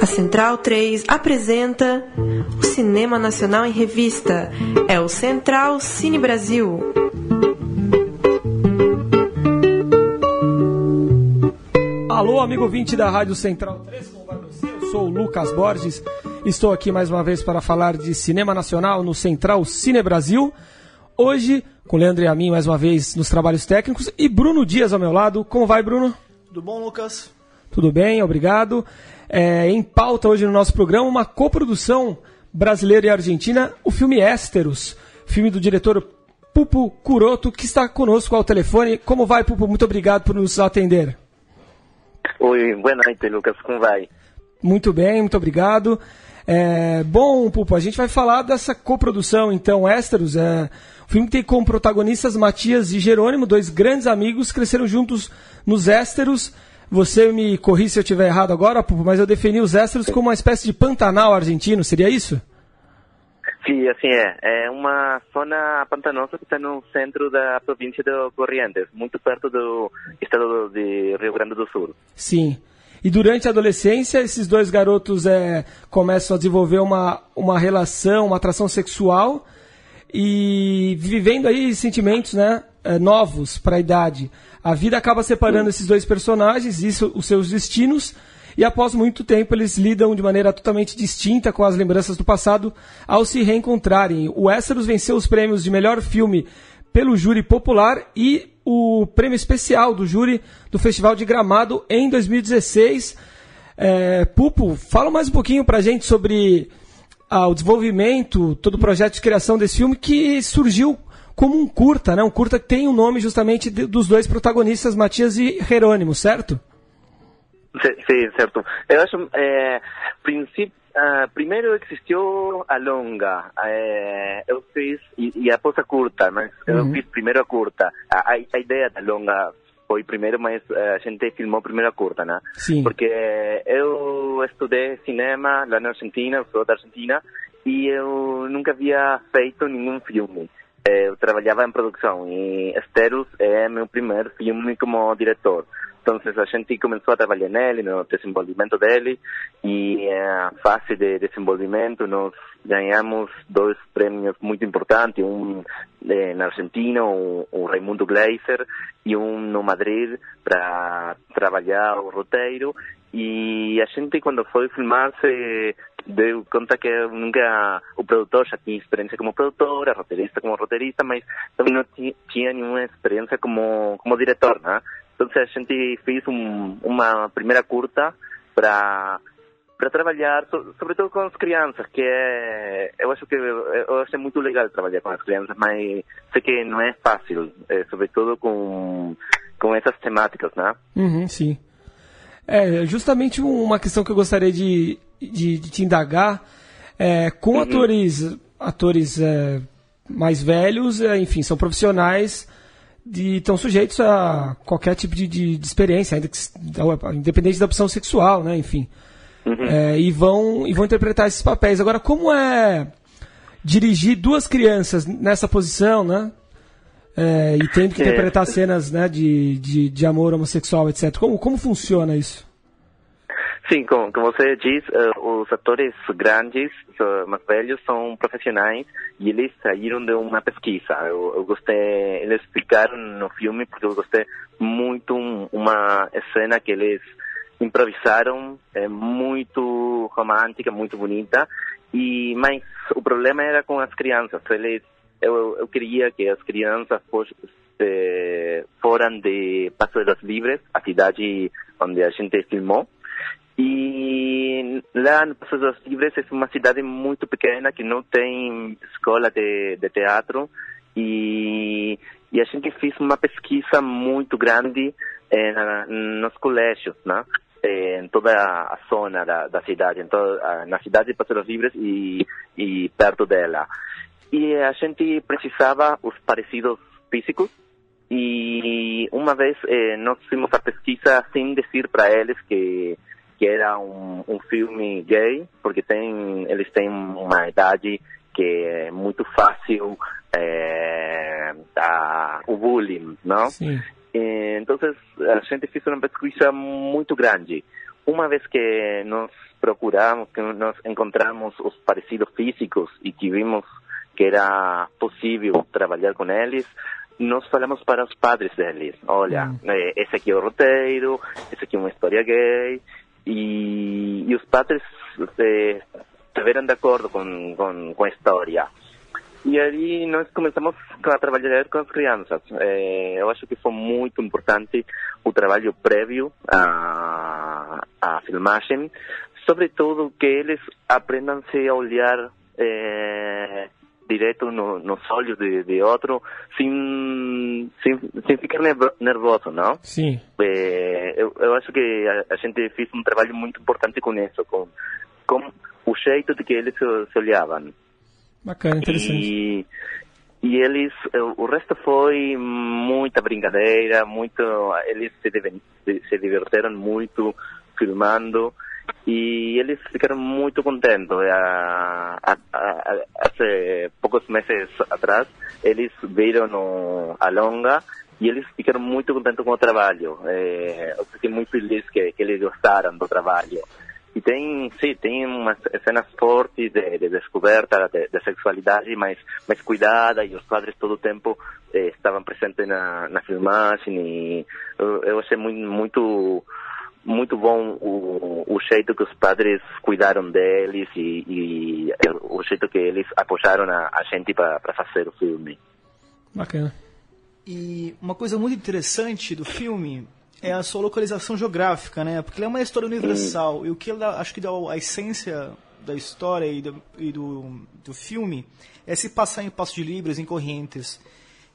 A Central 3 apresenta o Cinema Nacional em Revista. É o Central Cine Brasil. Alô, amigo ouvinte da Rádio Central 3, como vai você? Eu sou o Lucas Borges. Estou aqui mais uma vez para falar de cinema nacional no Central Cine Brasil. Hoje, com Leandro e a mim, mais uma vez nos trabalhos técnicos, e Bruno Dias ao meu lado. Como vai, Bruno? Tudo bom, Lucas? Tudo bem, obrigado. É, em pauta hoje no nosso programa, uma coprodução brasileira e argentina, o filme Ésteros, filme do diretor Pupo Curoto, que está conosco ao telefone. Como vai, Pupo? Muito obrigado por nos atender. Oi, boa noite, Lucas. Como vai? Muito bem, muito obrigado. É, bom, Pupo, a gente vai falar dessa coprodução, então, Ésteros. É, o filme tem como protagonistas Matias e Jerônimo, dois grandes amigos, cresceram juntos nos Ésteros. Você me corri se eu estiver errado agora, Pupo, mas eu defini os Ésteros como uma espécie de Pantanal argentino, seria isso? Sim, assim é. É uma zona pantanosa que está no centro da província de Corrientes, muito perto do estado de Rio Grande do Sul. Sim. E durante a adolescência, esses dois garotos é, começam a desenvolver uma, uma relação, uma atração sexual e vivendo aí sentimentos né, é, novos para a idade. A vida acaba separando esses dois personagens, isso, os seus destinos, e após muito tempo eles lidam de maneira totalmente distinta com as lembranças do passado ao se reencontrarem. O Westeros venceu os prêmios de melhor filme pelo júri popular e o prêmio especial do júri do Festival de Gramado em 2016. É, Pupo, fala mais um pouquinho pra gente sobre ah, o desenvolvimento, todo o projeto de criação desse filme que surgiu como um curta, né? Um curta que tem o um nome justamente de, dos dois protagonistas, Matias e Jerônimo, certo? Sim, certo. Eu acho, é, princípio, uh, primeiro existiu a longa, é, eu fiz, e, e após a curta, mas eu fiz primeiro a curta. A, a, ideia da longa foi primeiro, mas a gente filmou primeiro a curta, né? Sim. Porque eu estudei cinema lá na Argentina, eu sou da Argentina, e eu nunca havia feito nenhum filme. Eu trabalhava em produção e Esteros é meu primeiro filme como diretor. Então a gente começou a trabalhar nele, no desenvolvimento dele, e a fase de desenvolvimento nós ganhamos dois prêmios muito importantes, um eh, na Argentina, o, o Raimundo Gleiser, e um no Madrid, para trabalhar o roteiro. E a gente, quando foi filmar, se deu conta que nunca o produtor já tinha experiência como produtor, roteirista como roteirista, mas também não tinha nenhuma experiência como, como diretor, né? Então a gente fez um, uma primeira curta para para trabalhar, sobretudo com as crianças, que é, eu acho que eu acho muito legal trabalhar com as crianças, mas sei que não é fácil, é, sobretudo com com essas temáticas, né? Uhum, sim. É justamente uma questão que eu gostaria de, de, de te indagar, é, com uhum. atores atores é, mais velhos, é, enfim, são profissionais de estão sujeitos a qualquer tipo de, de, de experiência, ainda que, independente da opção sexual, né? Enfim. Uhum. É, e, vão, e vão interpretar esses papéis. Agora, como é dirigir duas crianças nessa posição, né? É, e tendo que interpretar cenas né, de, de, de amor homossexual, etc. Como, como funciona isso? Sim, como, como você diz, uh, os atores grandes, uh, mais velhos, são profissionais e eles saíram de uma pesquisa. Eu, eu gostei, eles explicaram no filme porque eu gostei muito um, uma cena que eles improvisaram, é muito romântica, muito bonita. E mas o problema era com as crianças. Eles, eu, eu queria que as crianças fossem foram de Passo das Livres, a cidade onde a gente filmou e lá no Passo dos Livres é uma cidade muito pequena que não tem escola de, de teatro e, e a gente fez uma pesquisa muito grande eh, na, nos colégios, né? Eh, em toda a zona da, da cidade, toda, na cidade de Passo dos Livres e, e perto dela. E a gente precisava os parecidos físicos e uma vez eh, nós fizemos a pesquisa sem dizer para eles que que era um, um filme gay, porque tem, eles têm uma idade que é muito fácil é, a, o bullying, não? Sim. então a gente fez uma pesquisa muito grande. Uma vez que nós procuramos, que nós encontramos os parecidos físicos e que vimos que era possível trabalhar com eles, nós falamos para os padres deles, olha, hum. esse aqui é o roteiro, esse aqui é uma história gay, e, e os padres eh, estiveram de acordo com, com, com a história. E aí nós começamos a trabalhar com as crianças. É, eu acho que foi muito importante o trabalho prévio à, à filmagem, sobretudo que eles aprendam-se a olhar é, direto no, nos olhos de, de outro, sem, sem, sem ficar nervoso, não? Sim. É, eu, eu acho que a, a, gente fez um trabalho muito importante com isso, com, com o jeito de que eles se, se olhavam. Bacana, interessante. E, e eles, o resto foi muita brincadeira, muito, eles se, se divertiram muito filmando e eles ficaram muito contentes. Há, há, há, poucos meses atrás, eles viram no, a longa e eles ficaram muito contentes com o trabalho. É, eu fiquei muito feliz que, que eles gostaram do trabalho. E tem, sim, tem umas cenas fortes de, de descoberta de, de, sexualidade, mas, mas cuidada, e os padres todo o tempo eh, estavam presentes na, na filmagem, e eu, eu achei muito, muito, muito bom o, o jeito que os padres cuidaram deles e, e o jeito que eles apoiaram a, a gente para fazer o filme. Bacana. E uma coisa muito interessante do filme é a sua localização geográfica, né? Porque ele é uma história universal. E o que dá, acho que dá a essência da história e do, e do, do filme é se passar em Passo de Libras, em Corrientes.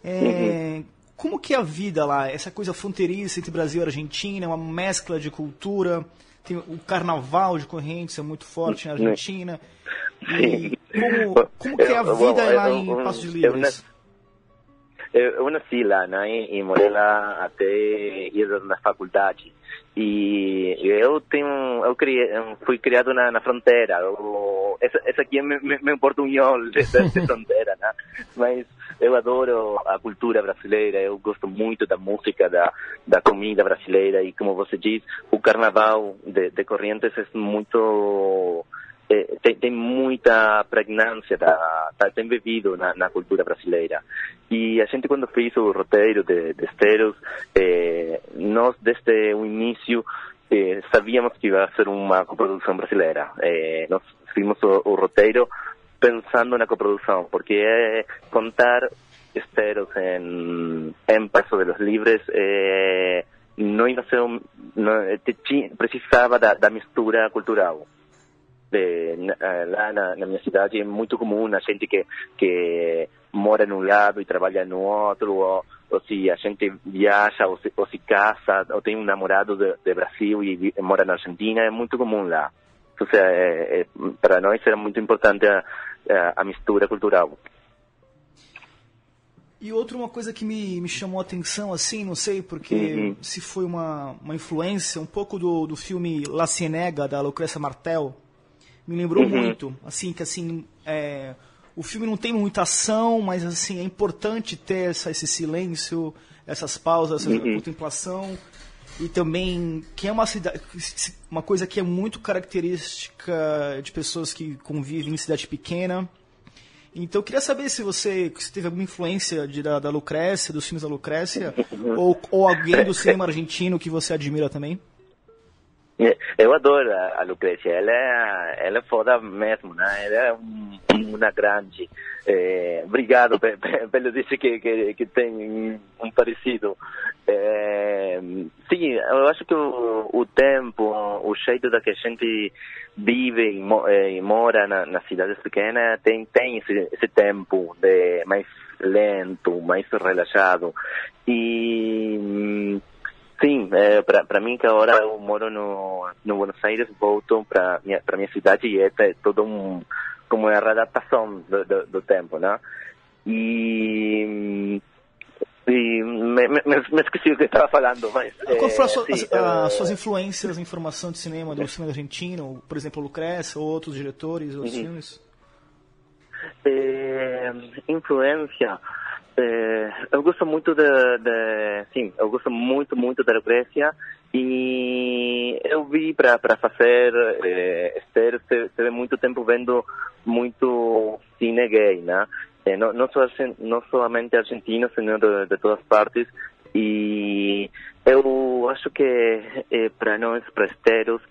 É, uhum. Como que é a vida lá? Essa coisa fronteiriça entre Brasil e Argentina, uma mescla de cultura. Tem o carnaval de Corrientes é muito forte na Argentina. E como, como que é a vida lá em Passo de Libras? eu nasci lá, né, e morei lá até ir na faculdade. E eu tenho, eu criei, fui criado na, na fronteira. Eu, essa, essa aqui é meu, meu portunhol de, de fronteira, né? Mas eu adoro a cultura brasileira. Eu gosto muito da música, da, da comida brasileira e como você diz, o carnaval de, de Corrientes é muito é, tem, tem, muita pregnância, tá, tem bebido na, na, cultura brasileira. E a gente, quando fez o roteiro de, de Esteros, é, nós, desde o início, é, sabíamos que ia ser uma coprodução brasileira. nós fizemos o, o, roteiro pensando na coprodução, porque é contar Esteros em, em Paso de los Libres não ia ser um, não, precisava da, da mistura cultural de, lá na, na, minha cidade é muito comum a gente que, que mora num lado e trabalha no outro, ou, ou se a gente viaja, ou se, ou se casa, ou tem um namorado de, de Brasil e, e mora na Argentina, é muito comum lá. É, é, para nós era muito importante a, a, a mistura cultural. E outra uma coisa que me, me chamou a atenção, assim, não sei porque uhum. se foi uma, uma influência, um pouco do, do filme La Cienega, da Lucrecia Martel, me lembrou uhum. muito, assim, que assim, é, o filme não tem muita ação, mas assim, é importante ter essa, esse silêncio, essas pausas, essa uhum. contemplação. E também que é uma cidade, uma coisa que é muito característica de pessoas que convivem em cidade pequena. Então eu queria saber se você se teve alguma influência de, da, da Lucrécia, dos filmes da Lucrécia, ou, ou alguém do cinema argentino que você admira também. Eu adoro a, a Lucrecia, ela é, ela é foda mesmo, né? Ela é um, uma grande. É, obrigado pelo dizer que, que, que tem um parecido. É, sim, eu acho que o, o tempo, o jeito da que a gente vive e, e mora na, nas cidades pequenas tem, tem esse, esse tempo de mais lento, mais relaxado. E Sim, é, para mim que agora eu moro no, no Buenos Aires, volto para minha minha cidade e é, é todo um como uma readaptação do, do, do tempo, né? E e me, me, me, esqueci o que estava falando, mas... Qual foram sim, as, uh, as, suas influências em formação de cinema, do cinema argentino? Por exemplo, Lucrécia ou outros diretores, outros uhum. filmes? É, influência... É, eu gosto muito de, de, sim, eu gosto muito muito da Lucrécia e eu vi para fazer é, Esther teve muito tempo vendo muito cine gay, né? É, não, não, só, não somente argentino, senão de, de todas partes e eu acho que é, para nós, para Esteros,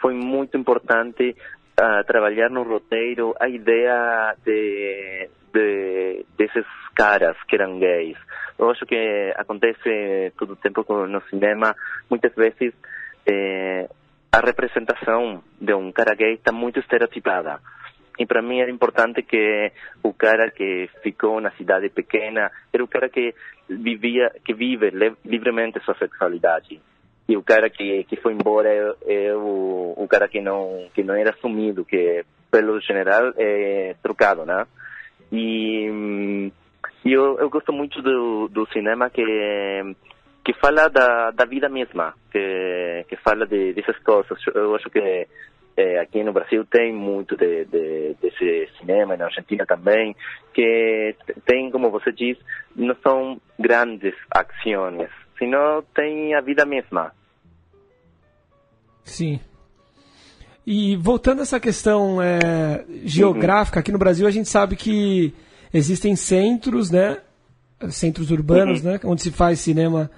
foi muito importante uh, trabalhar no roteiro a ideia de, de, desses caras que eram gays. Eu acho que acontece todo o tempo no cinema, muitas vezes eh, a representação de um cara gay está muito estereotipada. E para mim era importante que o cara que ficou na cidade pequena era o cara que vivia, que vive livremente sua sexualidade. E o cara que, que foi embora é, é o, o cara que não que não era assumido, que pelo general é trocado, né? E, e eu, eu gosto muito do, do cinema que que fala da, da vida mesma, que, que fala de, dessas coisas. Eu acho que é, aqui no Brasil tem muito de, de, desse cinema, na Argentina também, que tem, como você diz, não são grandes ações, senão tem a vida mesma. Sim. E voltando a essa questão é, geográfica, aqui no Brasil a gente sabe que existem centros, né? Centros urbanos, uhum. né? Onde se faz cinema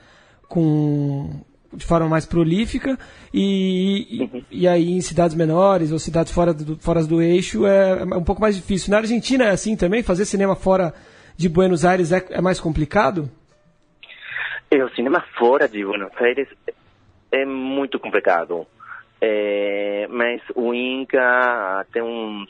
com de forma mais prolífica e, uhum. e, aí em cidades menores ou cidades fora do, fora do eixo é, é, um pouco mais difícil. Na Argentina é assim também? Fazer cinema fora de Buenos Aires é, é mais complicado? É, o cinema fora de Buenos Aires é muito complicado. É, mas o Inca, até uns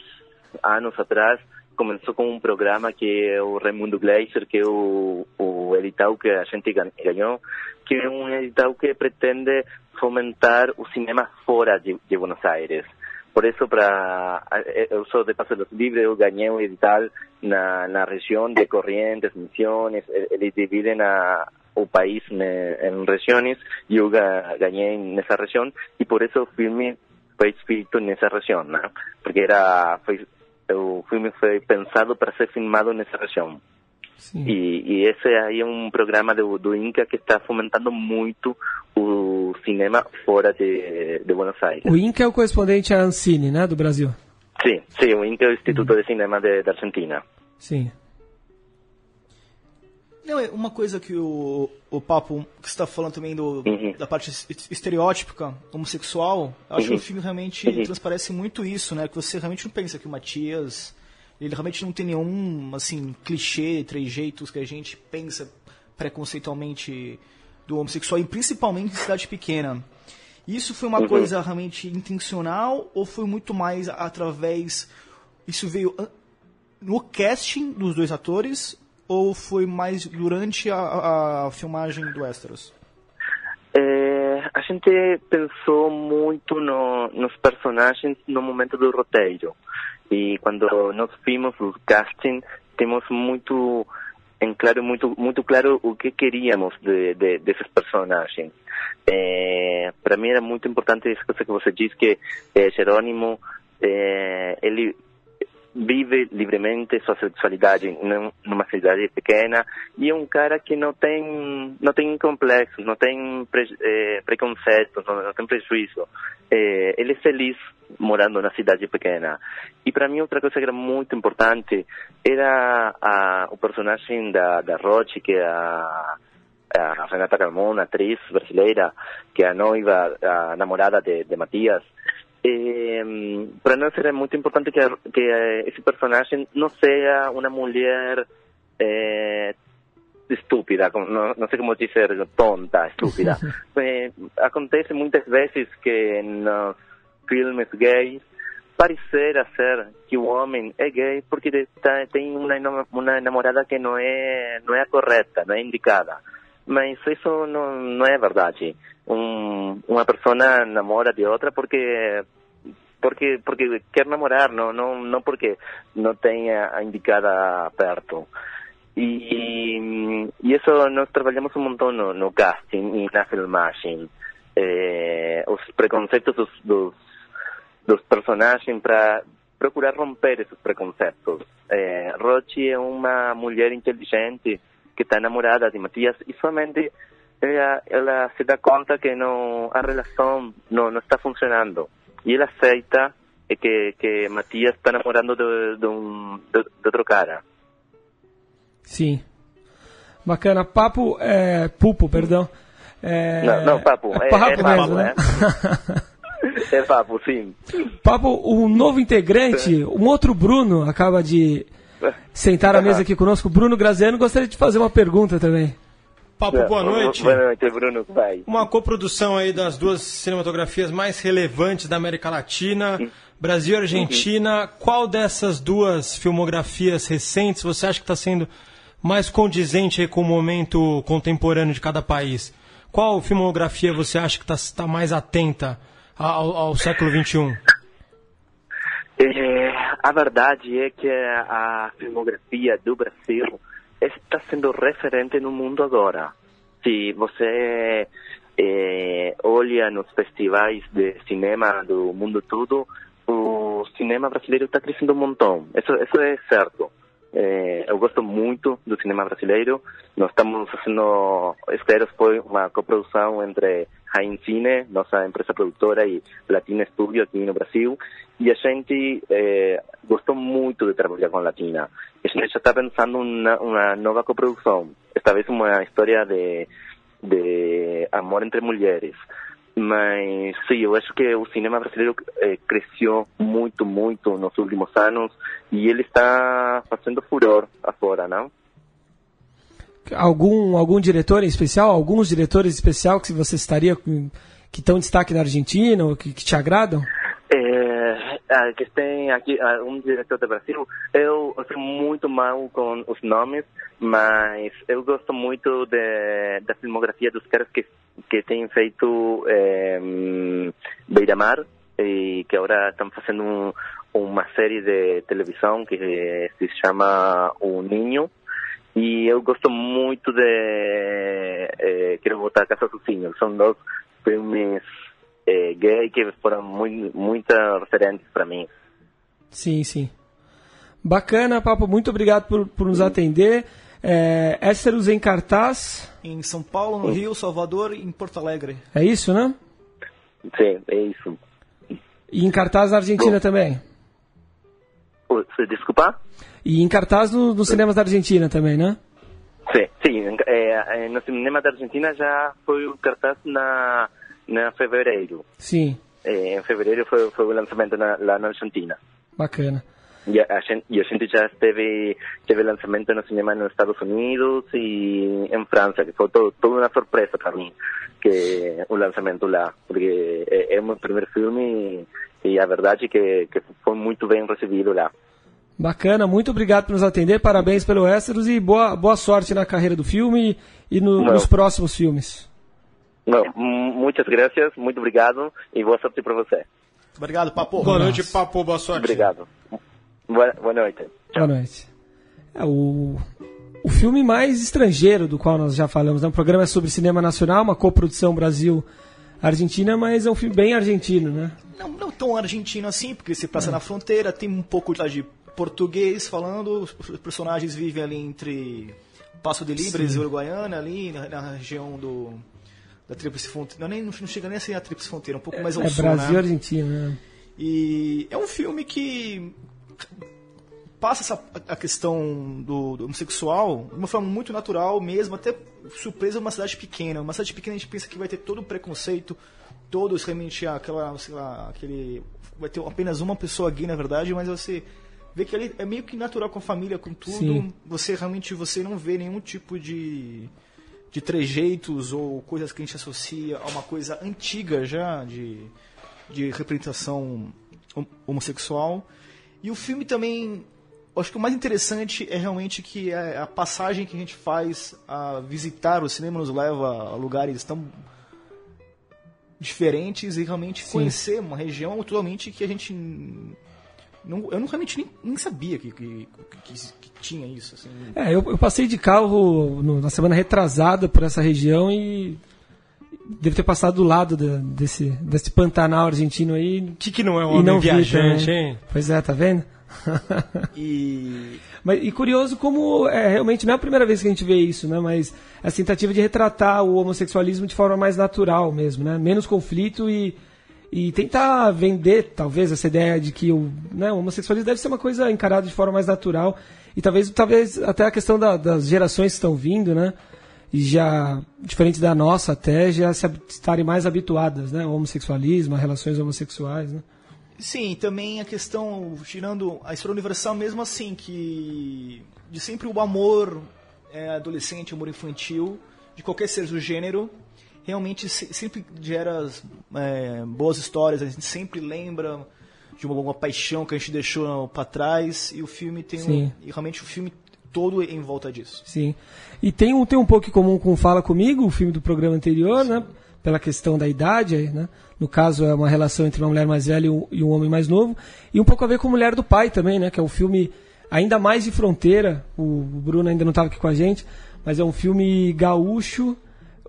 anos atrás, começou com um programa que é o Raimundo Gleiser, que é o, o edital que a gente ganhou, que é um edital que pretende fomentar o cinema fora de, de Buenos Aires. Por isso, para eu sou de Passo dos Livres, eu ganhei um edital na, na região de Corrientes, Misiones, eles dividem a, o país em regiões e eu ganhei nessa região e por isso o filme foi feito nessa região, né? Porque era foi, o filme foi pensado para ser filmado nessa região. E, e, esse aí é um programa do, do Inca que está fomentando muito o cinema fora de, de Buenos Aires. O Inca é o correspondente à Ancine, né, do Brasil? Sim, sim, o Inca é o Instituto uhum. de Cinema da Argentina. Sim. Não, é uma coisa que o, o papo que está falando também do, uhum. da parte estereótipica homossexual, acho uhum. que o filme realmente uhum. transparece muito isso, né? Que você realmente não pensa que o Matias, ele realmente não tem nenhum, assim, clichê, trejeitos que a gente pensa preconceitualmente do homossexual, e principalmente em cidade pequena. Isso foi uma uhum. coisa realmente intencional ou foi muito mais através. Isso veio no casting dos dois atores ou foi mais durante a, a filmagem do Westeros? É, a gente pensou muito no, nos personagens no momento do roteiro. E quando nós vimos o casting, temos muito em claro muito muito claro o que queríamos de, de desses personagens. É, para mim era muito importante essa coisa que você disse que é, Jerônimo é, ele vive livremente sua sexualidade numa cidade pequena e é um cara que não tem não tem complexos, não tem pre, é, preconceitos, não, não, tem prejuízo. É, ele é feliz morando na cidade pequena. E para mim outra coisa que era muito importante era a, o personagem da, da Roche, que é a, a Renata Calmon, atriz brasileira, que é a noiva, a namorada de, de Matias. Eh, para nós era muito importante que, que esse personagem não seja uma mulher eh, estúpida, não, não, sei como dizer, tonta, estúpida. eh, acontece muitas vezes que nos filmes gays parecer ser que o homem é gay porque tem uma, uma namorada que não é não é correta, não é indicada. Mas isso não, não é verdade. Um, uma pessoa namora de outra porque porque porque quer namorar, não não não porque não tenha a indicada perto. E, e isso nós trabalhamos um montão no, no casting e na filmagem. Eh, os preconceitos dos, dos, dos personagens para procurar romper esses preconceitos. Eh, Rochi é uma mulher inteligente, que está enamorada de Matías y solamente ella se da cuenta que no a relación no, no está funcionando y él aceita que, que Matías está enamorando de, de, um, de, de outro cara. Sim. Bacana. Papo, é, Pupo, perdão. É, não, não, Papo. É, papo, é, é papo, mesmo, né? é Papo, sim. Papo, um novo integrante, um outro Bruno, acaba de sentar à mesa aqui conosco. Bruno Graziano, gostaria de fazer uma pergunta também. Papo, boa noite. Boa noite, Bruno. Vai. Uma coprodução aí das duas cinematografias mais relevantes da América Latina, Brasil e Argentina. Qual dessas duas filmografias recentes você acha que está sendo mais condizente com o momento contemporâneo de cada país? Qual filmografia você acha que está tá mais atenta ao, ao século XXI? É, a verdade é que a filmografia do Brasil está sendo referente no mundo agora. Se você é, olha nos festivais de cinema do mundo todo, o cinema brasileiro está crescendo um montão. Isso, isso é certo. É, eu gosto muito do cinema brasileiro. Nós estamos fazendo, Esteros foi uma coprodução entre Rain Cine, nossa empresa produtora, e Latina Studio aqui no Brasil. E a gente é, gostou muito de trabalhar com Latina. A gente já está pensando uma, uma nova coprodução. Esta vez uma história de, de amor entre mulheres. Mas sim, eu acho que o cinema brasileiro eh, cresceu muito, muito nos últimos anos e ele está fazendo furor afora, não? Algum, algum diretor em especial, alguns diretores em especial que você estaria que estão em destaque na Argentina ou que, que te agradam? É, que tem aqui um diretor do Brasil, eu, eu sou muito mal com os nomes, mas eu gosto muito de, da filmografia dos caras que que têm feito é, Beira-Mar e que agora estão fazendo um, uma série de televisão que se chama O Ninho e eu gosto muito de é, Quero Botar a Casa Sozinho. São dois filmes é, gay que foram muito, muito referentes para mim. Sim, sim. Bacana, Papo. Muito obrigado por, por nos atender. É, Ésteros em cartaz. Em São Paulo, no Rio, Salvador e em Porto Alegre. É isso, né? Sim, é isso. E em cartaz na Argentina Bom. também? Desculpa? E em cartaz nos no cinemas da Argentina também, né? Sim, sim. É, no cinema da Argentina já foi o cartaz na, na fevereiro. Sim. É, em fevereiro foi, foi o lançamento na, lá na Argentina. Bacana. E a, gente, e a gente já esteve, teve lançamento no cinema nos Estados Unidos e em França, que foi todo, toda uma surpresa para mim, que o lançamento lá, porque é, é o meu primeiro filme e, e a verdade é que, que foi muito bem recebido lá. Bacana, muito obrigado por nos atender, parabéns pelo Ésteros e boa, boa sorte na carreira do filme e no, nos próximos filmes. Não, muitas graças, muito obrigado e boa sorte para você. Obrigado, Papo. Boa noite, Papo, boa sorte. Obrigado. Boa, boa noite. Tchau. Boa noite. É, o, o filme mais estrangeiro do qual nós já falamos, né? o programa é sobre cinema nacional, uma coprodução Brasil-Argentina, mas é um filme bem argentino, né? Não, não tão argentino assim, porque se passa é. na fronteira, tem um pouco de português falando, os personagens vivem ali entre Passo de Libres e Uruguaiana, ali na, na região do da Tríplice Fronteira. Não, nem, não chega nem a ser a Tríplice Fronteira, um pouco mais ao é, sul, Brasil né? e Argentina, né? E é um filme que passa essa, a questão do, do, homossexual de uma forma muito natural mesmo, até surpresa uma cidade pequena. Uma cidade pequena a gente pensa que vai ter todo o preconceito, todos realmente aquela, sei lá, aquele vai ter apenas uma pessoa gay na verdade, mas você vê que ali é meio que natural com a família, com tudo. Sim. Você realmente você não vê nenhum tipo de de trejeitos ou coisas que a gente associa a uma coisa antiga já de de representação homossexual. E o filme também, acho que o mais interessante é realmente que a, passagem que a gente faz a visitar o cinema nos leva a lugares tão diferentes e realmente Sim. conhecer uma região totalmente que a gente não, eu não, realmente nem, nem sabia que, que, que, que, tinha isso. Assim. É, eu, eu, passei de carro no, na semana retrasada por essa região e deve ter passado do lado de, desse, desse Pantanal argentino aí. Que que não é um homem viajante, hein? Pois é, tá vendo? e... Mas, e curioso como é, realmente não é a primeira vez que a gente vê isso, né? Mas a tentativa de retratar o homossexualismo de forma mais natural mesmo, né? Menos conflito e, e tentar vender, talvez, essa ideia de que o, né, homossexualismo deve ser uma coisa encarada de forma mais natural. E talvez, talvez até a questão da, das gerações que estão vindo, né? E já, diferente da nossa até, já se, estarem mais habituadas, né? Ao homossexualismo, a relações homossexuais, né? Sim, também a questão, tirando a história universal mesmo assim, que de sempre o amor é, adolescente, amor infantil, de qualquer ser do gênero, realmente sempre gera é, boas histórias, a gente sempre lembra de uma, uma paixão que a gente deixou para trás e o filme tem um, e realmente o filme todo em volta disso. Sim. E tem um, tem um pouco em comum com Fala Comigo, o filme do programa anterior, Sim. né? Pela questão da idade, né? No caso, é uma relação entre uma mulher mais velha e um, e um homem mais novo. E um pouco a ver com Mulher do Pai também, né? Que é um filme ainda mais de fronteira. O, o Bruno ainda não estava aqui com a gente, mas é um filme gaúcho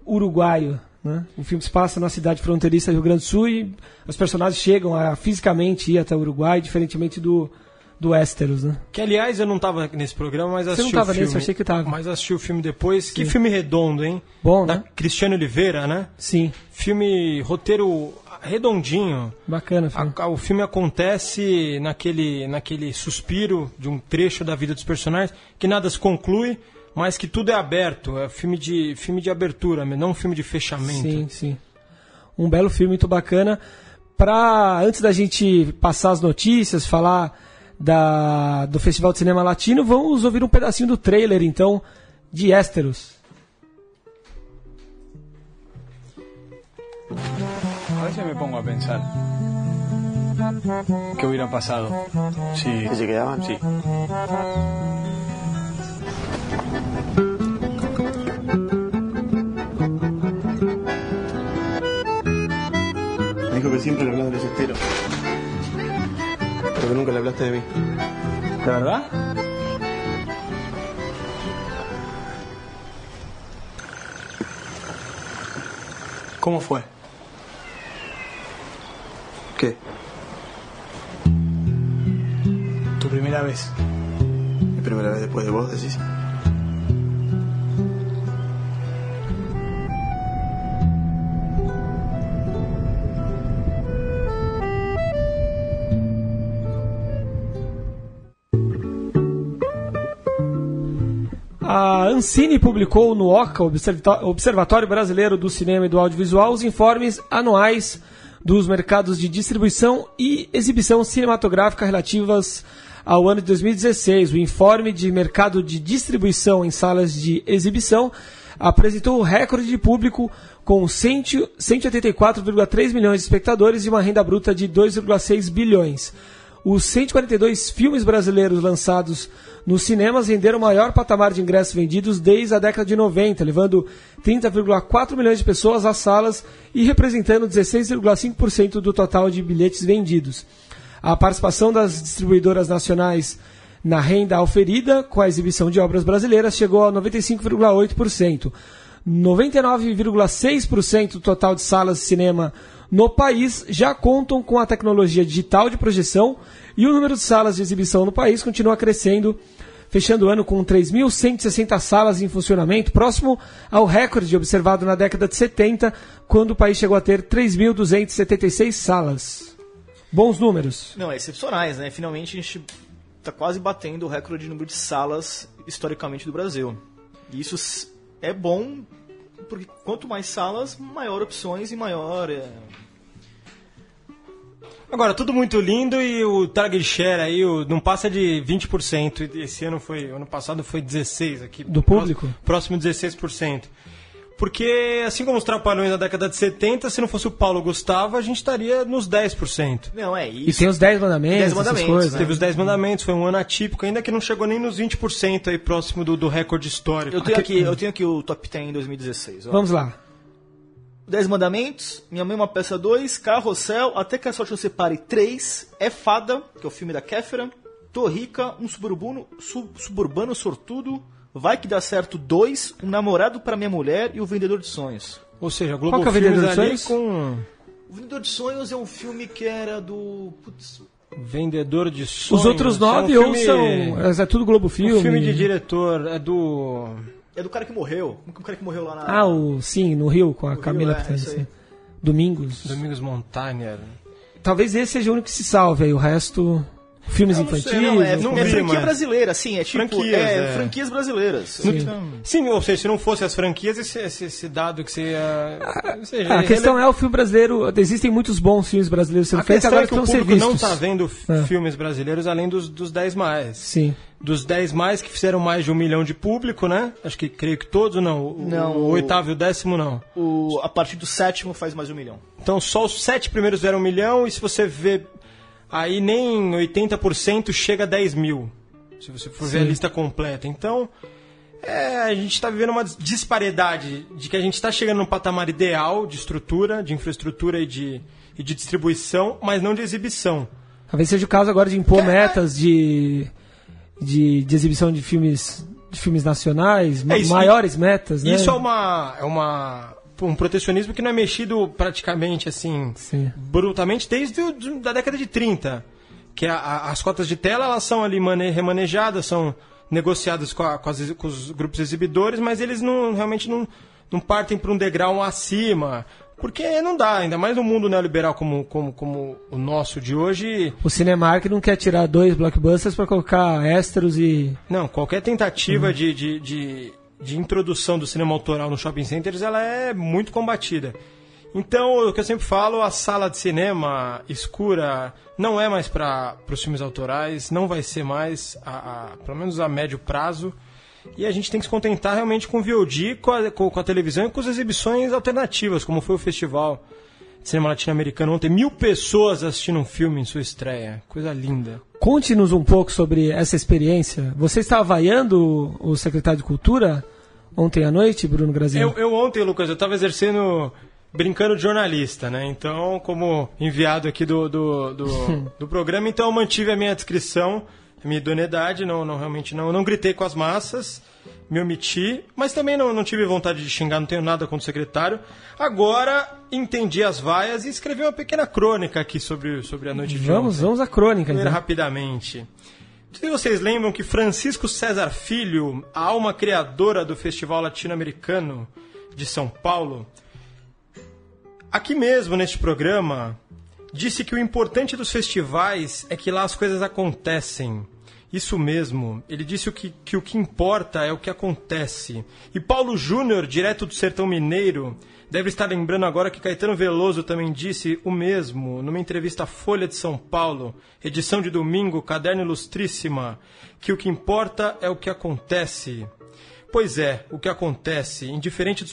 uruguaio. Né? O filme se passa na cidade fronteiriça do Rio Grande do Sul e os personagens chegam a fisicamente ir até o Uruguai, diferentemente do, do Westeros, né? Que aliás eu não estava nesse programa, mas assisti Você não estava o filme. nesse, achei que estava. Mas assisti o filme depois. Sim. Que filme redondo, hein? Bom, da né? Cristiano Oliveira, né? Sim. Filme roteiro redondinho. Bacana, filme. A, a, o filme acontece naquele, naquele suspiro de um trecho da vida dos personagens que nada se conclui, mas que tudo é aberto. É filme de, filme de abertura, não um filme de fechamento. Sim, sim. Um belo filme muito bacana. Pra, antes da gente passar as notícias, falar da, do Festival de Cinema Latino, vamos ouvir um pedacinho do trailer, então, de Ésteros. A veces me pongo a pensar qué hubiera pasado si... ¿Que se quedaban? Sí. Me dijo que siempre le hablaba de los esteros. Pero que nunca le hablaste de mí. ¿De verdad? ¿Cómo fue? ¿Qué? Tu primera vez. Mi primera vez después de vos, decís. A Ancine publicou no OCA, Observatório Brasileiro do Cinema e do Audiovisual, os informes anuais dos mercados de distribuição e exibição cinematográfica relativas ao ano de 2016. O informe de mercado de distribuição em salas de exibição apresentou o recorde de público com 184,3 milhões de espectadores e uma renda bruta de 2,6 bilhões. Os 142 filmes brasileiros lançados nos cinemas renderam o maior patamar de ingressos vendidos desde a década de 90, levando 30,4 milhões de pessoas às salas e representando 16,5% do total de bilhetes vendidos. A participação das distribuidoras nacionais na renda auferida com a exibição de obras brasileiras chegou a 95,8%. 99,6% do total de salas de cinema no país já contam com a tecnologia digital de projeção e o número de salas de exibição no país continua crescendo, fechando o ano com 3.160 salas em funcionamento, próximo ao recorde observado na década de 70, quando o país chegou a ter 3.276 salas. Bons números. Não, é excepcionais, né? Finalmente a gente está quase batendo o recorde de número de salas historicamente do Brasil. E isso é bom porque quanto mais salas, maior opções e maior. É... Agora, tudo muito lindo e o target share aí o, não passa de 20%. Esse ano foi. Ano passado foi 16% aqui. Do público? Próximo, próximo 16%. Porque, assim como os Trapalhões na década de 70, se não fosse o Paulo Gustavo, a gente estaria nos 10%. Não, é isso. E tem os 10 mandamentos, 10 mandamentos coisas, né? Teve os 10 mandamentos, foi um ano atípico, ainda que não chegou nem nos 20% aí próximo do, do recorde histórico. Eu tenho aqui, eu tenho aqui o top 10 em 2016. Ó. Vamos lá. 10 Mandamentos, Minha Mãe uma Peça 2, Carrossel, Até que a Sorte Nos Separe 3, É Fada, que é o filme da Kéfera, Tô Rica, Um Suburbano, sub, suburbano Sortudo, Vai Que Dá Certo 2, Um Namorado para Minha Mulher e O Vendedor de Sonhos. Ou seja, Globo Qual que é o Vendedor de Sonhos? Com... O Vendedor de Sonhos é um filme que era do... Putz, Vendedor de Sonhos. Os outros é um nove filme- ou são. É tudo Globo Filme. Um filme de diretor é do. É do cara que morreu. O cara que morreu lá na. Ah, o. Sim, no Rio, com a Rio, Camila é, Pitanga, isso aí. sim. Domingos. Domingos Montaner. Talvez esse seja o único que se salve aí. O resto. Filmes não sei, infantis. não, é, não é vi, franquia mas- brasileira, assim, é tipo. Franquias, é, é. franquias brasileiras. Sim. Então, Sim, ou seja, se não fosse as franquias, esse, esse, esse dado que você ia. ou seja, Ah, a questão rele- é o filme brasileiro. Existem muitos bons filmes brasileiros sendo A feitos, questão agora é que o precisam ser público não está vendo É. filmes brasileiros além dos, dos 10 mais. Sim. Dos 10 mais que fizeram mais de um milhão de público, né? Acho que creio que todos não. O, Não, o o- oitavo e o décimo não. o, a partir do sétimo faz mais de um milhão. Então só os sete primeiros deram um milhão e se você vê aí nem 80% chega a 10 mil. Se você for ver a Sim. lista completa. Então é, a gente está vivendo uma disparidade de que a gente está chegando num patamar ideal de estrutura, de infraestrutura e de, e de distribuição, mas não de exibição. Talvez seja o caso agora de impor metas de, de, de exibição de filmes, de filmes nacionais, É isso, maiores metas, né? Isso é uma, é uma um protecionismo que não é mexido praticamente assim Sim. brutalmente desde o, da década de 30. Que a- a- as cotas de tela elas são ali mane- remanejadas, são negociadas com, a- com as- com os grupos exibidores, mas eles não realmente não, não partem para um degrau acima. Porque não dá, ainda mais no mundo neoliberal como, como, como o nosso de hoje. O Cinemark não quer tirar dois blockbusters pra colocar extras e. Não, qualquer tentativa de, de, de, de introdução do cinema autoral no shopping centers ela é muito combatida. Então, o que eu sempre falo, a sala de cinema escura não é mais para os filmes autorais, não vai ser mais, a, a- pelo menos a médio prazo. E a gente tem que se contentar realmente com o VOD, com a, com, a televisão e com as exibições alternativas, como foi o festival cinema latino-americano ontem. Mil pessoas assistindo um filme em sua estreia. Coisa linda. Conte-nos um pouco sobre essa experiência. Você estava vaiando o secretário de Cultura ontem à noite, Bruno Graziano? Eu, eu ontem, Lucas, eu estava exercendo, brincando de jornalista, né? Então, como enviado aqui do, do, do, do programa, então eu mantive a minha descrição, a minha idoneidade, não, não realmente não, não gritei com as massas, me omiti, mas também não, não tive vontade de xingar, não tenho nada contra o secretário. Agora entendi as vaias e escrevi uma pequena crônica aqui sobre, sobre a noite de Vamos, ontem. vamos à crônica, então. rapidamente. Não sei se vocês lembram que Francisco César Filho, a alma criadora do Festival Latino-Americano de São Paulo, aqui mesmo neste programa, disse que o importante dos festivais é que lá as coisas acontecem. Isso mesmo, ele disse o que, que o que importa é o que acontece. E Paulo Júnior, direto do sertão mineiro, deve estar lembrando agora que Caetano Veloso também disse o mesmo numa entrevista à Folha de São Paulo, edição de domingo, caderno ilustríssima, que o que importa é o que acontece. Pois é, o que acontece, indiferente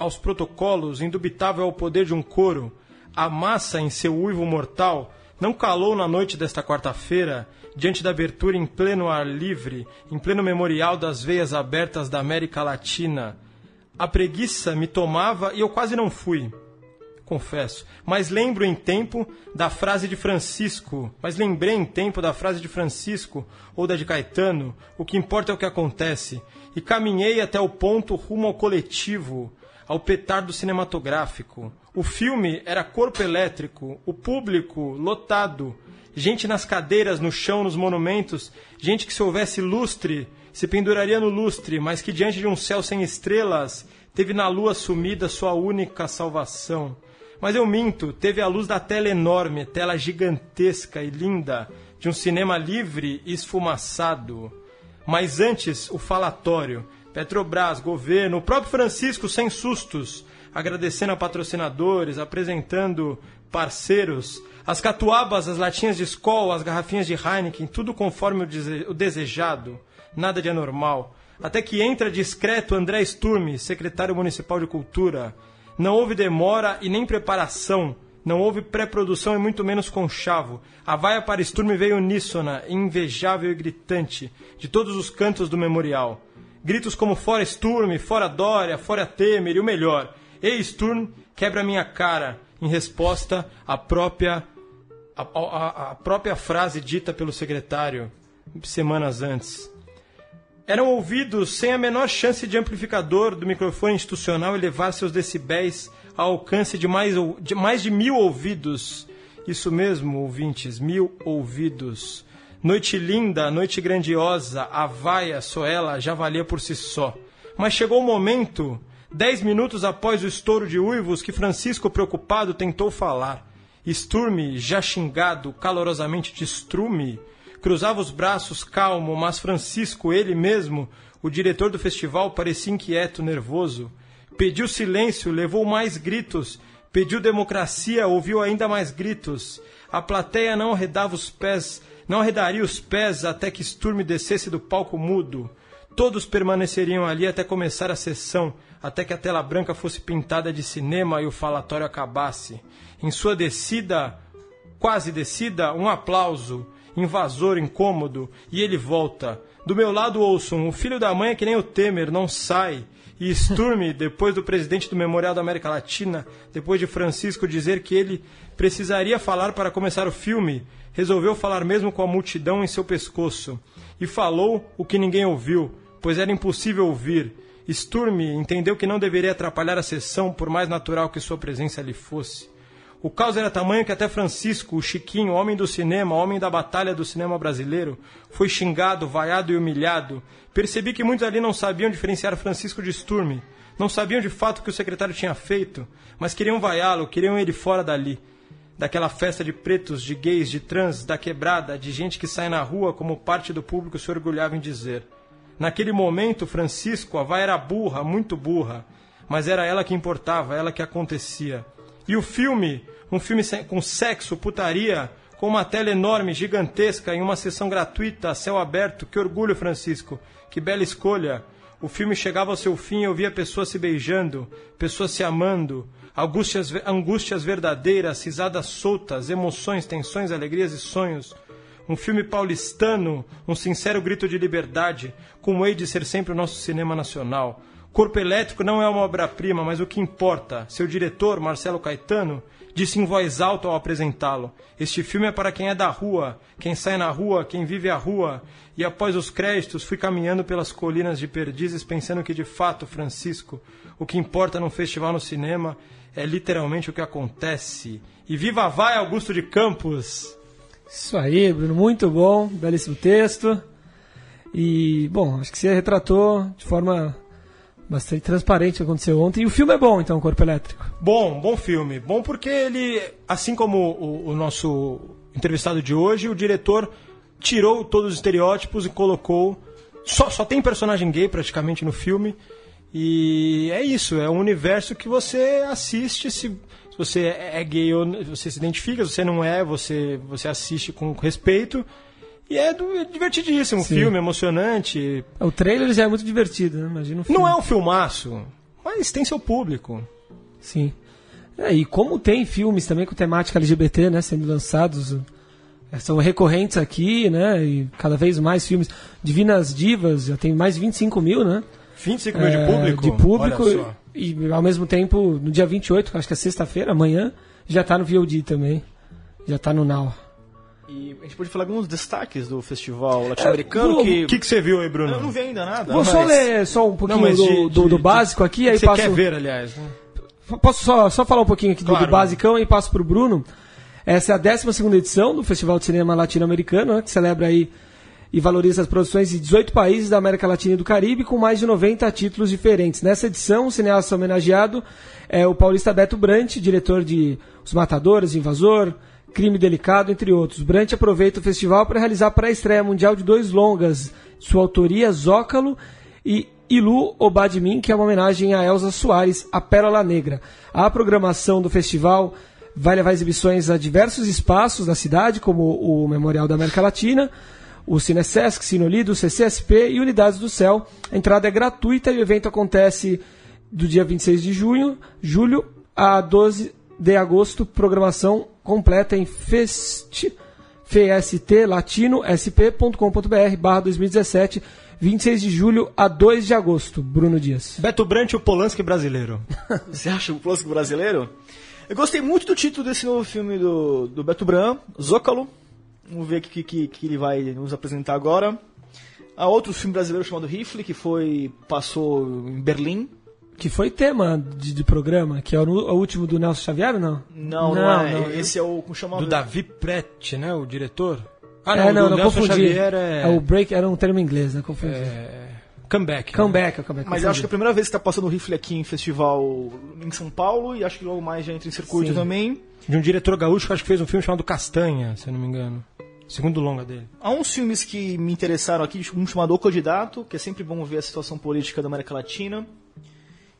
aos protocolos, indubitável ao poder de um coro, a massa, em seu uivo mortal, não calou na noite desta quarta-feira, diante da abertura em pleno ar livre, em pleno memorial das veias abertas da América Latina. A preguiça me tomava e eu quase não fui confesso. Mas lembro em tempo da frase de Francisco, mas lembrei em tempo da frase de Francisco ou da de Caetano, o que importa é o que acontece, e caminhei até o ponto rumo ao coletivo, ao petardo cinematográfico. O filme era corpo elétrico, o público lotado, gente nas cadeiras, no chão, nos monumentos, gente que se houvesse lustre, se penduraria no lustre, mas que diante de um céu sem estrelas, teve na lua sumida sua única salvação. Mas eu minto, teve a luz da tela enorme, tela gigantesca e linda, de um cinema livre e esfumaçado. Mas antes, o falatório. Petrobras, governo, o próprio Francisco sem sustos, agradecendo a patrocinadores, apresentando parceiros, as catuabas, as latinhas de Skol, as garrafinhas de Heineken, tudo conforme o, dese- o desejado, nada de anormal. Até que entra discreto André Sturme, secretário municipal de cultura. Não houve demora e nem preparação. Não houve pré-produção e muito menos conchavo. A vaia para Sturme veio uníssona, invejável e gritante, de todos os cantos do memorial. Gritos como fora Sturme, fora Dória, fora Temer e o melhor. Ei Sturm, quebra minha cara, em resposta à própria, à, à- à própria frase dita pelo secretário semanas antes. Eram ouvidos sem a menor chance de amplificador do microfone institucional elevar seus decibéis ao alcance de mais, de mais de mil ouvidos. Isso mesmo, ouvintes, mil ouvidos. Noite linda, noite grandiosa, a vaia, só ela, já valia por si só. Mas chegou o momento, dez minutos após o estouro de uivos, que Francisco, preocupado, tentou falar. Sturme, já xingado, calorosamente de Strume, cruzava os braços calmo, mas Francisco, ele mesmo, o diretor do festival, parecia inquieto, nervoso. Pediu silêncio, levou mais gritos. Pediu democracia, ouviu ainda mais gritos. A plateia não arredava os pés, não arredaria os pés até que Sturme descesse do palco mudo. Todos permaneceriam ali até começar a sessão, até que a tela branca fosse pintada de cinema e o falatório acabasse. Em sua descida, quase descida, um aplauso. Invasor incômodo, e ele volta. Do meu lado ouçam, o filho da mãe é que nem o Temer, não sai. E Sturme, depois do presidente do Memorial da América Latina, depois de Francisco dizer que ele precisaria falar para começar o filme, resolveu falar mesmo com a multidão em seu pescoço. E falou o que ninguém ouviu, pois era impossível ouvir. Sturme entendeu que não deveria atrapalhar a sessão, por mais natural que sua presença lhe fosse. O caos era tamanho que até Francisco, o Chiquinho, homem do cinema, homem da batalha do cinema brasileiro, foi xingado, vaiado e humilhado. Percebi que muitos ali não sabiam diferenciar Francisco de Sturme, não sabiam de fato o que o secretário tinha feito, mas queriam vaiá-lo, queriam ele fora dali. Daquela festa de pretos, de gays, de trans, da quebrada, de gente que sai na rua como parte do público se orgulhava em dizer. Naquele momento, Francisco, a vai era burra, muito burra, mas era ela que importava, ela que acontecia. E o filme, um filme com sexo, putaria, com uma tela enorme, gigantesca, em uma sessão gratuita, a céu aberto. Que orgulho, Francisco. Que bela escolha. O filme chegava ao seu fim e eu via pessoas se beijando, pessoas se amando, angústias, angústias verdadeiras, risadas soltas, emoções, tensões, alegrias e sonhos. Um filme paulistano, um sincero grito de liberdade, como hei de ser sempre o nosso cinema nacional. Corpo Elétrico não é uma obra-prima, mas o que importa, seu diretor, Marcelo Caetano, disse em voz alta ao apresentá-lo: Este filme é para quem é da rua, quem sai na rua, quem vive a rua. E após os créditos, fui caminhando pelas colinas de Perdizes, pensando que de fato, Francisco, o que importa num festival no cinema é literalmente o que acontece. E viva vai, Augusto de Campos! Isso aí, Bruno, muito bom, belíssimo texto. E, bom, acho que você retratou de forma bastante transparente o que aconteceu ontem. E o filme é bom, então, Corpo Elétrico. Bom, bom filme. Bom porque ele, assim como o, o nosso entrevistado de hoje, o diretor tirou todos os estereótipos e colocou. Só, só tem personagem gay praticamente no filme. E é isso, é um universo que você assiste se, se você é gay ou você se identifica, se você não é, você, você assiste com respeito. E é, do, é divertidíssimo, Sim. filme emocionante. O trailer já é muito divertido, né? Imagina Não é um filmaço, mas tem seu público. Sim. É, e como tem filmes também com temática LGBT, né, sendo lançados, é, são recorrentes aqui, né, e cada vez mais filmes. Divinas Divas, já tem mais de 25 mil, né? 25 mil é, de público? De público, e, e ao mesmo tempo, no dia 28, acho que é sexta-feira, amanhã, já está no VOD também, já está no Now. E a gente pode falar alguns destaques do festival latino-americano. É, que... O que, que você viu aí, Bruno? Eu não vi ainda nada. Vou mas... só ler só um pouquinho não, do, de, do, do, básico aqui, aí você passo... quer ver, aliás. Né? Posso só, só falar um pouquinho aqui claro, do, do basicão e passo para o Bruno. Essa é a 12 edição do Festival de Cinema Latino-Americano, né, que celebra aí e valoriza as produções de 18 países da América Latina e do Caribe, com mais de 90 títulos diferentes. Nessa edição, o cineasta homenageado é o paulista Beto Brant, diretor de Os Matadores, Invasor, Crime Delicado, entre outros. Brant aproveita o festival para realizar a pré-estreia mundial de dois longas, sua autoria Zócalo e Ilu Obadmin, que é uma homenagem a Elza Soares, a Pérola Negra. A programação do festival vai levar exibições a diversos espaços da cidade, como o Memorial da América Latina, o Cinesesc, Sinolido, CCSP e Unidades do Céu. A entrada é gratuita e o evento acontece do dia 26 de junho, julho a 12 de agosto, programação completa em fest, fstlatino.sp.com.br barra 2017, 26 de julho a 2 de agosto. Bruno Dias. Beto Brant, o Polanski brasileiro. Você acha o Polanski brasileiro? Eu gostei muito do título desse novo filme do, do Beto Bran, Zócalo. Vamos ver o que, que, que ele vai nos apresentar agora. Há outro filme brasileiro chamado Rifle, que foi passou em Berlim, que foi tema de, de programa, que é o, o último do Nelson Xavier, não? Não, não, Não, é. não. Esse é o. Como chama? Do Davi Prete, né? O diretor. Ah, é, não, do não Nelson confundi. Xavier é... É o break, era um termo em inglês, né? Confundi. é, Comeback. né? Comeback, é o comeback. Mas eu acho que é a primeira vez que tá passando o rifle aqui em festival em São Paulo e acho que logo mais já entra em circuito Sim. também. De um diretor gaúcho que acho que fez um filme chamado Castanha, se eu não me engano. Segundo longa dele. Há uns filmes que me interessaram aqui, um chamado O Candidato, que é sempre bom ver a situação política da América Latina.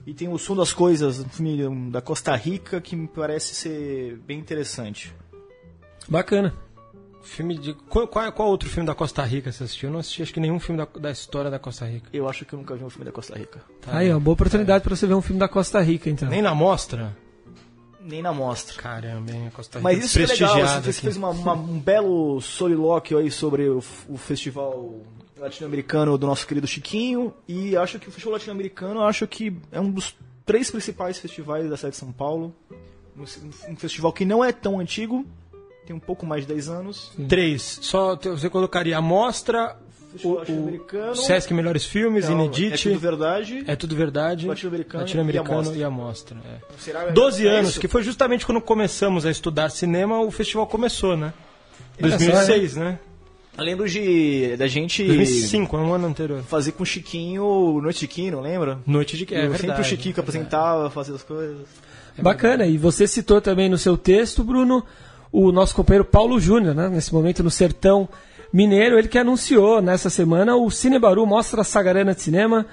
E tem o Som das Coisas, um filme da Costa Rica, que me parece ser bem interessante. Bacana. Filme de. Qual, qual, qual outro filme da Costa Rica você assistiu? Eu não assisti acho que nenhum filme da, da história da Costa Rica. Eu acho que eu nunca vi um filme da Costa Rica. Tá Aí, ó, boa oportunidade pra você ver um filme da Costa Rica, então. Nem na mostra? Nem na mostra. Caramba, hein? Costa Rica Mas isso é legal, você aqui. fez uma- uma- um belo solilóquio aí sobre o, o festival latino-americano do nosso querido Chiquinho, e acho que o festival latino-americano acho que é um dos três principais festivais da cidade de São Paulo. Um, um festival que não é tão antigo, tem um pouco mais de 10 anos. Três. Só você colocaria a mostra, Festival latino-americano. Sesc Melhores Filmes, Não, Inedite. É tudo verdade. É tudo verdade. Latino-americano Latino-americano e a mostra. é. Será- 12 é anos, isso? que foi justamente quando começamos a estudar cinema, o festival começou, né? Olha só, 2006, né? Eu lembro de da gente 2005, é um ano anterior. fazer com o Chiquinho Noite de Chiquinho, lembra? Noite de que é Eu verdade. sempre o Chiquinho que é apresentava, fazia as coisas. Bacana. E você citou também no seu texto, Bruno, o nosso companheiro Paulo Júnior, né? Nesse momento no Sertão Mineiro, ele que anunciou nessa semana o Cinebaru Mostra Sagarana de Cinema,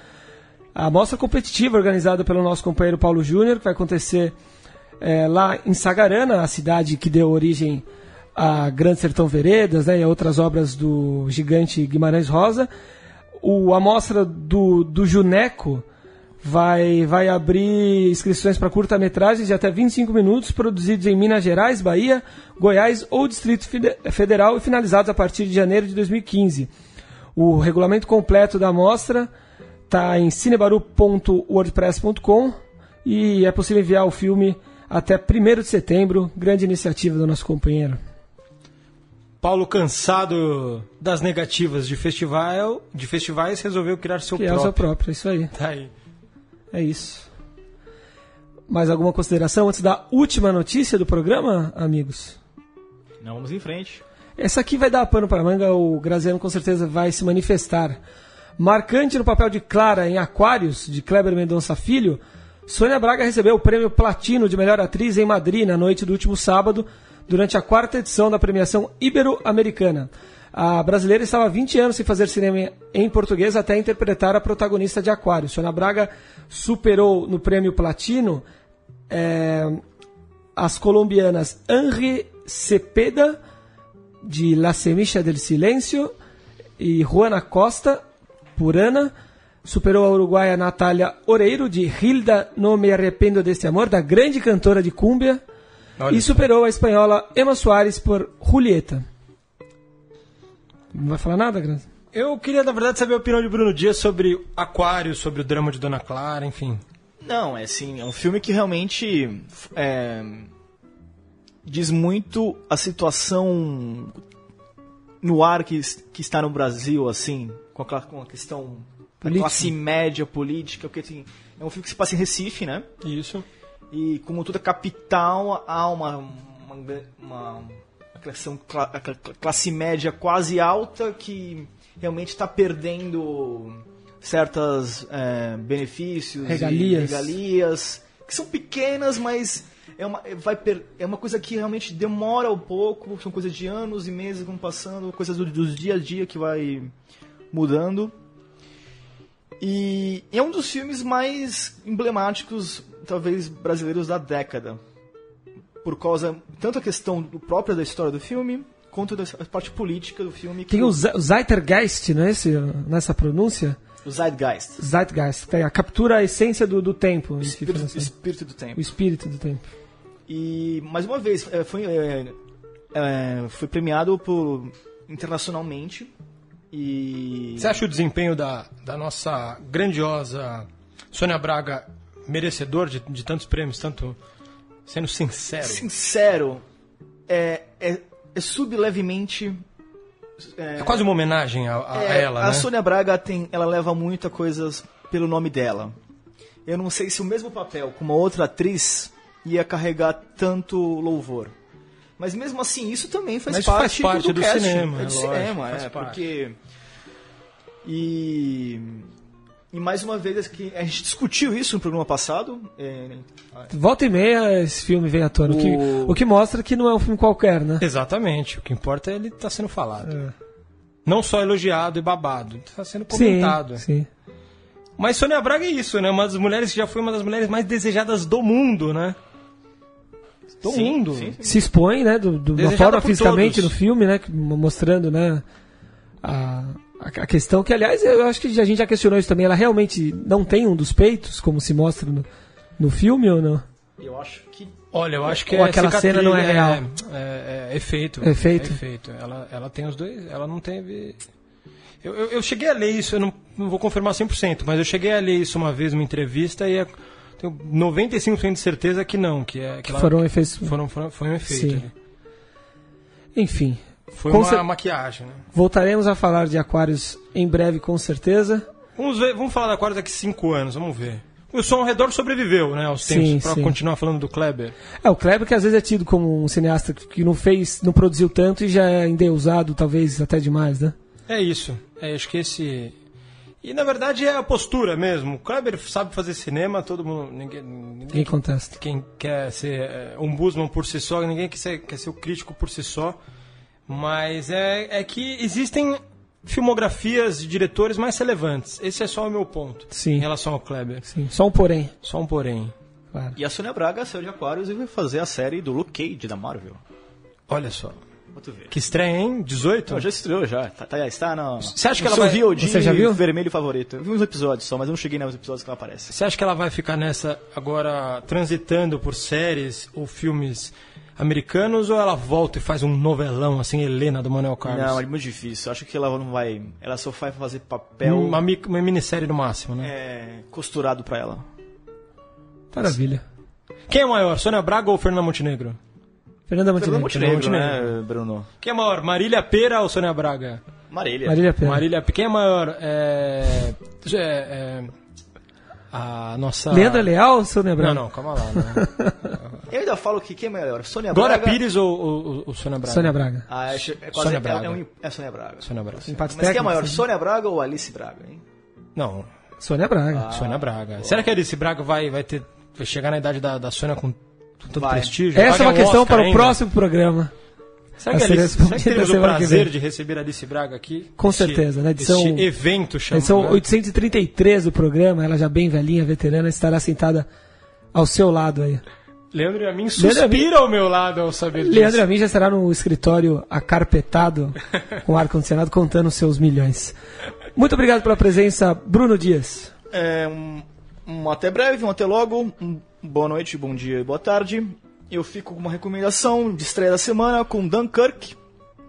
a mostra competitiva organizada pelo nosso companheiro Paulo Júnior, que vai acontecer é, lá em Sagarana, a cidade que deu origem a Grande Sertão Veredas né, e a outras obras do gigante Guimarães Rosa. O, a mostra do, do Juneco vai, vai abrir inscrições para curta-metragens de até 25 minutos, produzidos em Minas Gerais, Bahia, Goiás ou Distrito Fede- Federal e finalizados a partir de janeiro de 2015. O regulamento completo da mostra está em cinebaru.wordpress.com e é possível enviar o filme até 1 de setembro. Grande iniciativa do nosso companheiro. Paulo, cansado das negativas de festival, de festivais, resolveu criar seu Que é o seu próprio. próprio, é isso aí. Tá aí. É isso. Mais alguma consideração antes da última notícia do programa, amigos? Não, vamos em frente. Essa aqui vai dar pano para manga, o Graziano com certeza vai se manifestar. Marcante no papel de Clara em Aquários, de Kleber Mendonça Filho, Sônia Braga recebeu o prêmio Platino de Melhor Atriz em Madrid na noite do último sábado, durante a quarta edição da premiação Ibero-Americana. A brasileira estava há 20 anos sem fazer cinema em português até interpretar a protagonista de Aquários. Sônia Braga superou no prêmio Platino eh, as colombianas Henri Cepeda, de La Semilla del Silêncio, e Juana Costa, por Ana. Superou a uruguaia Natália Oreiro, de Hilda No Me Arrependo Deste Amor, da grande cantora de cúmbia. Olha e superou a espanhola Emma Soares por Julieta. Não vai falar nada, Gran? Eu queria, na verdade, saber a opinião de Bruno Dias sobre Aquário, sobre o drama de Dona Clara, enfim. Não, é assim, é um filme que realmente é, diz muito a situação no ar que, que está no Brasil, assim, com a, com a questão da Política. classe média política, porque assim, é um filme que se passa em Recife, né? Isso. E como toda capital, há uma, uma, uma, uma classe, cla- cla- classe média quase alta que realmente está perdendo certos benefícios e Regalias. regalias que são pequenas, mas é uma, é- vai per- é uma coisa que realmente demora um pouco, são coisas de anos e meses que vão passando, coisas do, dos dia a dia que vai mudando. E é um dos filmes mais emblemáticos, talvez, brasileiros da década. Por causa, tanto a questão do- própria da história do filme, quanto da parte política do filme. que Tem o o Zeitgeist, não é esse, nessa pronúncia? o Zeitgeist. Zeitgeist, é a captura a essência do, do tempo. O espírito, assim. espírito do tempo. O espírito do tempo. E, mais uma vez, é, foi, é, é, foi premiado por, internacionalmente. E. Você acha o desempenho da, da nossa grandiosa Sônia Braga merecedor de, de tantos prêmios, tanto sendo sincero? Sincero, é, é sublevemente. É quase uma homenagem a, a É, ela, a né? Sônia Braga tem, ela leva muita coisas pelo nome dela. eu não sei se o mesmo papel com uma outra atriz ia carregar tanto louvor. Mas mesmo assim, isso também faz Mas parte, faz parte do casting, cinema, é é do lógico, cinema, faz é, parte. porque e e mais uma vez que a gente discutiu isso no programa passado, é, Volta e meia esse filme vem à tona. O, que, O- o que mostra que não é um filme qualquer, né? Exatamente. O que importa é ele estar sendo falado. É. Não só elogiado e babado. Está sendo Sim, comentado. sim. Mas Sônia Braga é isso, né? Uma das mulheres que já foi uma das mulheres mais desejadas do mundo, né? Do Sim, mundo. sim, sim. Se expõe, né, do, do, de uma forma fisicamente todos. no filme, né, mostrando, né, a, a questão que, aliás, eu acho que a gente já questionou isso também. Ela realmente não tem um dos peitos, como se mostra no, no filme ou não? eu acho que Olha, eu acho que Ou é aquela cicatriz, cena não é real. É, é- é efeito. É efeito? É efeito. Ela, ela tem os dois. Ela não teve. Eu, eu, eu cheguei a ler isso, eu não, não vou confirmar 100%, mas eu cheguei a ler isso uma vez numa entrevista e é, tenho 95% de certeza que não, que é que ela- Foram efeitos. foram, foram- foi um efeito. Sim. ali. Enfim, Foi Com uma cer- maquiagem, né? voltaremos a falar de Aquários em breve, com certeza. Vamos, ver, vamos falar da Aquarius daqui 5 anos, vamos ver. O Som ao Redor sobreviveu, né, aos tempos, sim. continuar falando do Kleber. É, o Kleber que às vezes é tido como um cineasta que não fez, não produziu tanto e já é endeusado, talvez até demais, né? É isso. É, acho que esse. E na verdade é a postura mesmo. O Kleber sabe fazer cinema, todo mundo. Ninguém, ninguém Ninguém contesta. quem quer ser é, um Busman por si só, ninguém quer ser, quer ser o crítico por si só. Mas é, é que existem filmografias de diretores mais relevantes. Esse é só o meu ponto Sim. em relação ao Kleber. Sim, só um porém. Só um porém. Claro. e a Sônia Braga saiu de Aquarius e vai fazer a série do Luke Cage da Marvel. Olha só. Que estreia, hein? 18? Não, já estreou já. Tá, tá, está no. Você acha que ela vai- Você já viu? vermelho favorito. Eu vi uns episódios só, mas eu não cheguei nos episódios que ela aparece. Você acha que ela vai ficar nessa agora transitando por séries ou filmes americanos ou ela volta e faz um novelão assim, Helena do Manuel Carlos? Não, é muito difícil. Acho que ela não vai. Ela só vai fazer papel uma, uma minissérie no máximo, né? é, costurado pra ela. Maravilha. Quem é maior, Sônia Braga ou Fernanda Montenegro? Fernanda Fernando Montenegro. Montenegro, né, Bruno? Quem é maior, Marília Pera ou Sônia Braga? Marília. Marília Pena. Marília Quem é maior? É, é, é, a nossa. Leandra Leal ou Sônia Não, Braga? não, calma lá. né? Eu ainda falo que quem é melhor? Sônia Glória Braga. Pires ou, ou, ou Sônia Braga? Sônia Braga. Ah, acho- é quase Sônia é- Braga. É, um, é Sônia Braga. Sônia Braga. Empate Mas quem é técnico, maior, sim. Sônia Braga ou Alice Braga, hein? Não, Sônia Braga. Sônia Braga. Será que a Alice Braga vai, vai, ter, vai chegar na idade da, da Sônia com, com todo Vai. prestígio? Essa é uma um questão Oscar para o ainda? próximo programa. Será que, Alice, será que teremos o prazer de receber a Alice Braga aqui? Com Este- certeza, na edição- Este evento chamado... Edição 833 do programa, ela já bem velhinha, veterana, estará sentada ao seu lado aí. Leandro e a mim Leandro e a mim- suspira ao meu lado ao saber disso. Leandro Amin já estará no escritório acarpetado, com ar-condicionado, contando seus milhões. Muito obrigado pela presença, Bruno Dias. É, um, um até breve, um até logo. Um boa noite, bom dia e boa tarde. Eu fico com uma recomendação de estreia da semana com Dunkirk,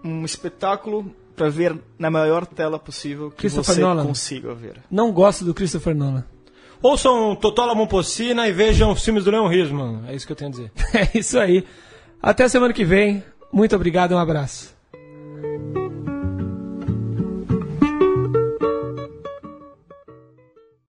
um espetáculo para ver na maior tela possível que Christopher você Nolan. consiga ver. Não gosto do Christopher Nolan. Ouçam Totola Momposina e vejam os filmes do Leon Risman. É isso que eu tenho a dizer. É isso aí. Até semana que vem. Muito obrigado um abraço.